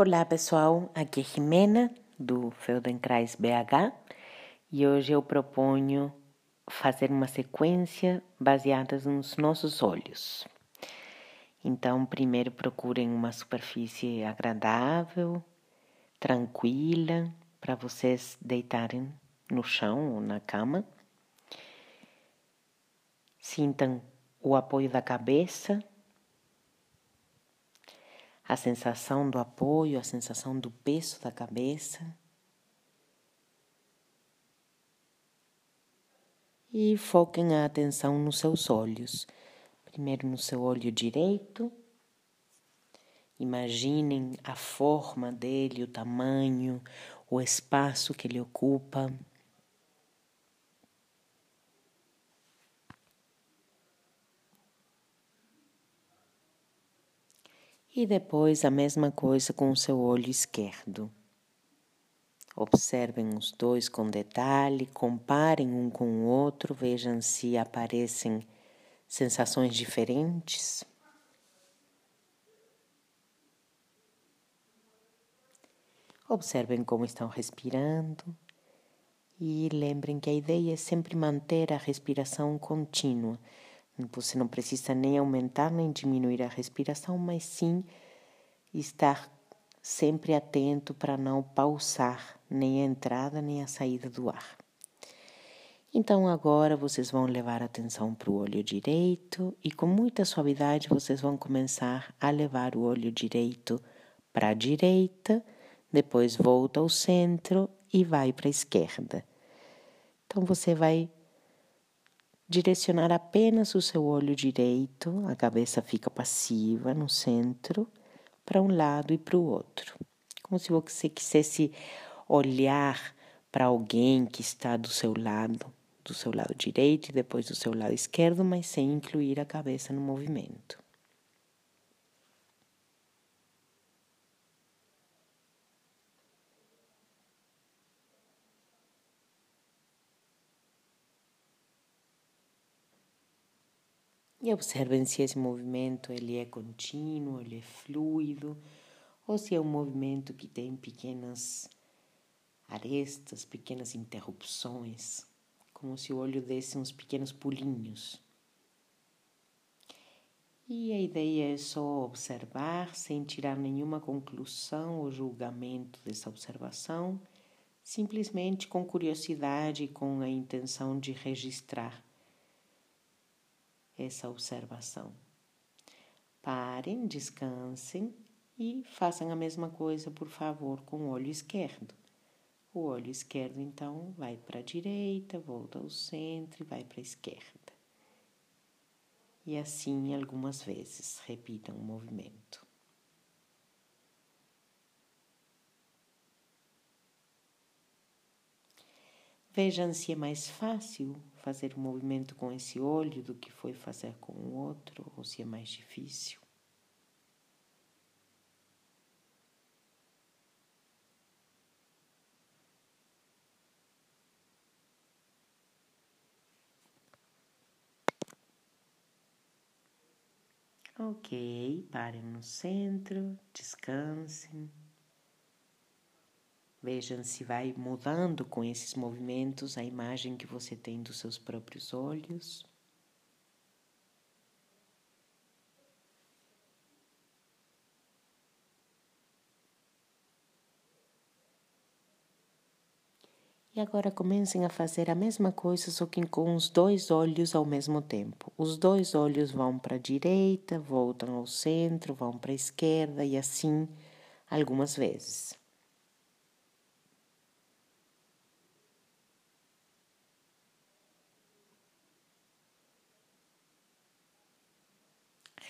Olá pessoal, aqui é Jimena do Feldenkrais BH e hoje eu proponho fazer uma sequência baseada nos nossos olhos. Então, primeiro procurem uma superfície agradável, tranquila, para vocês deitarem no chão ou na cama. Sintam o apoio da cabeça a sensação do apoio, a sensação do peso da cabeça. E foquem a atenção nos seus olhos. Primeiro no seu olho direito. Imaginem a forma dele, o tamanho, o espaço que ele ocupa. E depois a mesma coisa com o seu olho esquerdo. Observem os dois com detalhe, comparem um com o outro, vejam se aparecem sensações diferentes. Observem como estão respirando e lembrem que a ideia é sempre manter a respiração contínua você não precisa nem aumentar nem diminuir a respiração, mas sim estar sempre atento para não pausar nem a entrada nem a saída do ar. Então agora vocês vão levar atenção para o olho direito e com muita suavidade vocês vão começar a levar o olho direito para a direita, depois volta ao centro e vai para a esquerda. Então você vai direcionar apenas o seu olho direito, a cabeça fica passiva no centro, para um lado e para o outro. Como se você quisesse olhar para alguém que está do seu lado, do seu lado direito e depois do seu lado esquerdo, mas sem incluir a cabeça no movimento. E observem se esse movimento ele é contínuo, ele é fluido, ou se é um movimento que tem pequenas arestas, pequenas interrupções, como se o olho desse uns pequenos pulinhos. E a ideia é só observar sem tirar nenhuma conclusão ou julgamento dessa observação, simplesmente com curiosidade e com a intenção de registrar essa observação. Parem, descansem e façam a mesma coisa, por favor, com o olho esquerdo. O olho esquerdo, então, vai para a direita, volta ao centro e vai para a esquerda. E assim algumas vezes, repitam o movimento. Vejam se é mais fácil fazer um movimento com esse olho do que foi fazer com o outro, ou se é mais difícil. Ok, parem no centro, descansem. Vejam se vai mudando com esses movimentos a imagem que você tem dos seus próprios olhos. E agora comecem a fazer a mesma coisa, só que com os dois olhos ao mesmo tempo. Os dois olhos vão para a direita, voltam ao centro, vão para a esquerda e assim algumas vezes.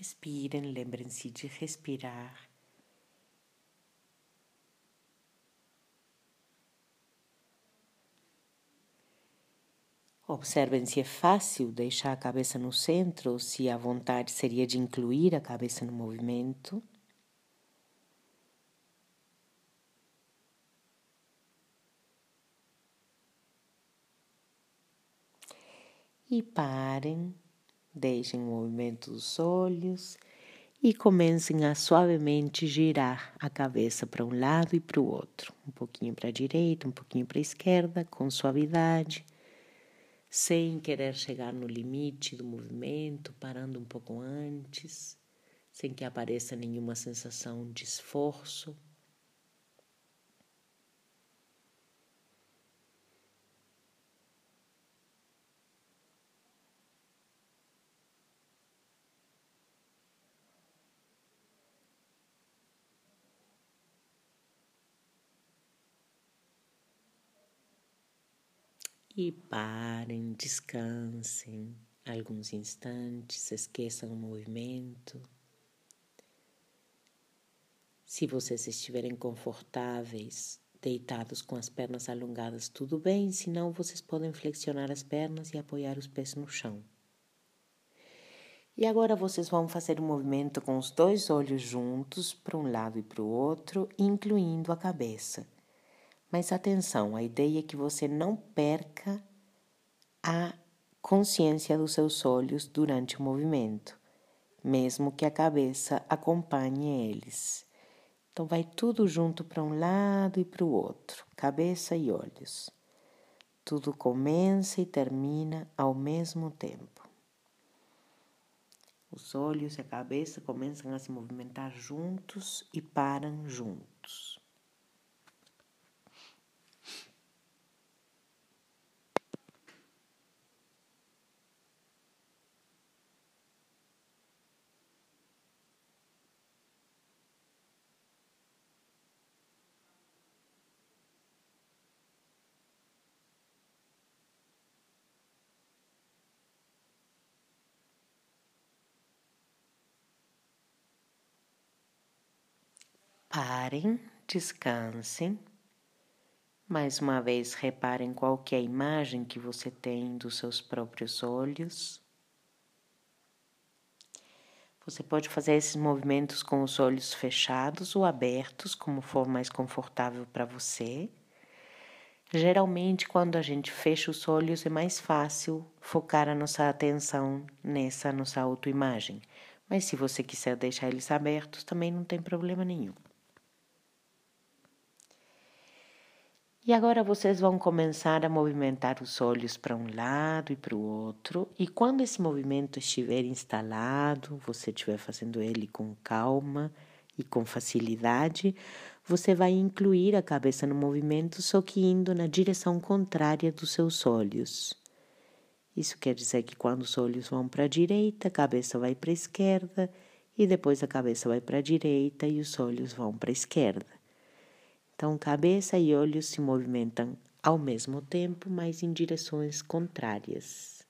Respirem, lembrem-se de respirar. Observem se é fácil deixar a cabeça no centro ou se a vontade seria de incluir a cabeça no movimento. E parem Deixem o movimento dos olhos e comecem a suavemente girar a cabeça para um lado e para o outro, um pouquinho para a direita, um pouquinho para a esquerda, com suavidade, sem querer chegar no limite do movimento, parando um pouco antes, sem que apareça nenhuma sensação de esforço. E parem, descansem alguns instantes, esqueçam o movimento. Se vocês estiverem confortáveis, deitados com as pernas alongadas, tudo bem, senão vocês podem flexionar as pernas e apoiar os pés no chão. E agora vocês vão fazer um movimento com os dois olhos juntos para um lado e para o outro, incluindo a cabeça. Mas atenção, a ideia é que você não perca a consciência dos seus olhos durante o movimento, mesmo que a cabeça acompanhe eles. Então, vai tudo junto para um lado e para o outro, cabeça e olhos. Tudo começa e termina ao mesmo tempo. Os olhos e a cabeça começam a se movimentar juntos e param juntos. Parem, descansem. Mais uma vez, reparem qual é a imagem que você tem dos seus próprios olhos. Você pode fazer esses movimentos com os olhos fechados ou abertos, como for mais confortável para você. Geralmente, quando a gente fecha os olhos, é mais fácil focar a nossa atenção nessa nossa autoimagem. Mas se você quiser deixar eles abertos, também não tem problema nenhum. E agora vocês vão começar a movimentar os olhos para um lado e para o outro, e quando esse movimento estiver instalado, você estiver fazendo ele com calma e com facilidade, você vai incluir a cabeça no movimento, só que indo na direção contrária dos seus olhos. Isso quer dizer que quando os olhos vão para a direita, a cabeça vai para a esquerda, e depois a cabeça vai para a direita e os olhos vão para a esquerda. Então, cabeça e olhos se movimentam ao mesmo tempo, mas em direções contrárias.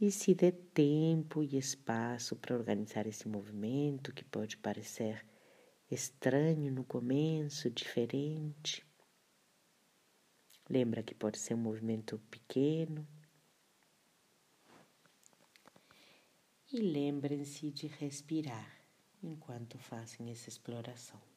E se dê tempo e espaço para organizar esse movimento, que pode parecer estranho no começo, diferente. Lembra que pode ser um movimento pequeno. E lembrem-se de respirar enquanto fazem essa exploração.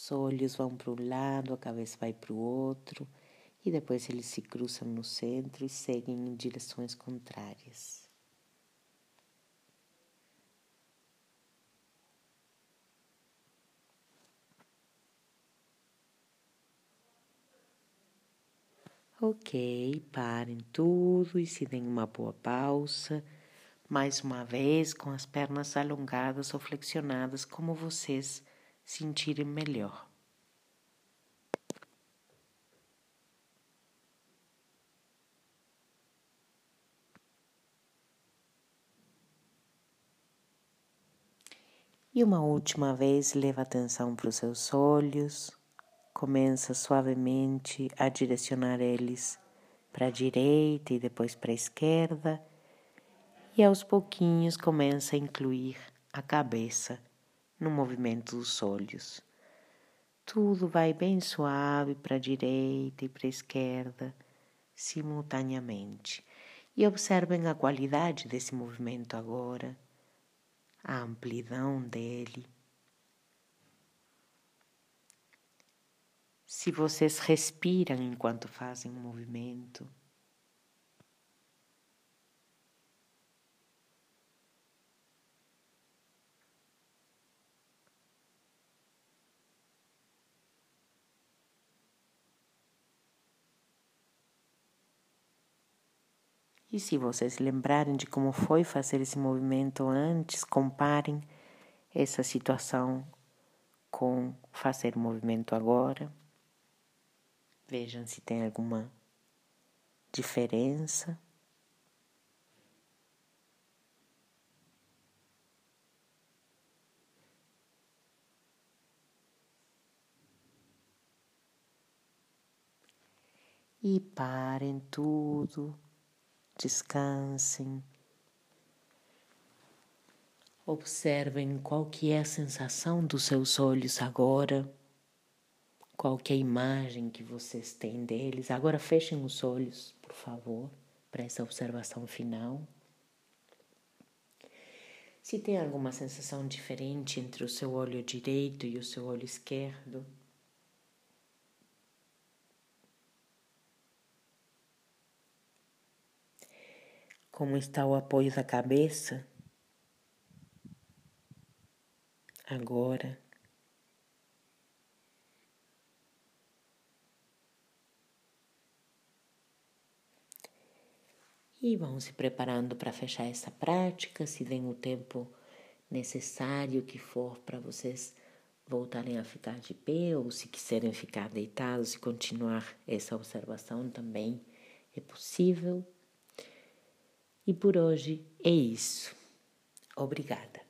Os olhos vão para um lado, a cabeça vai para o outro, e depois eles se cruzam no centro e seguem em direções contrárias. Ok, parem tudo e se deem uma boa pausa. Mais uma vez, com as pernas alongadas ou flexionadas, como vocês sentirem melhor. E uma última vez, leva atenção para os seus olhos, começa suavemente a direcionar eles para a direita e depois para a esquerda, e aos pouquinhos começa a incluir a cabeça no movimento dos olhos. tudo vai bem suave para a direita e para a esquerda, simultaneamente. E observem a qualidade desse movimento agora, a amplidão dele. Se vocês respiram enquanto fazem o movimento, E se vocês lembrarem de como foi fazer esse movimento antes, comparem essa situação com fazer o movimento agora. Vejam se tem alguma diferença. E parem tudo descansem. Observem qual que é a sensação dos seus olhos agora, qual que é a imagem que vocês têm deles. Agora fechem os olhos, por favor, para essa observação final. Se tem alguma sensação diferente entre o seu olho direito e o seu olho esquerdo, como está o apoio da cabeça agora. E vão se preparando para fechar essa prática, se deem o tempo necessário que for para vocês voltarem a ficar de pé, ou se quiserem ficar deitados e continuar essa observação também é possível. E por hoje é isso. Obrigada.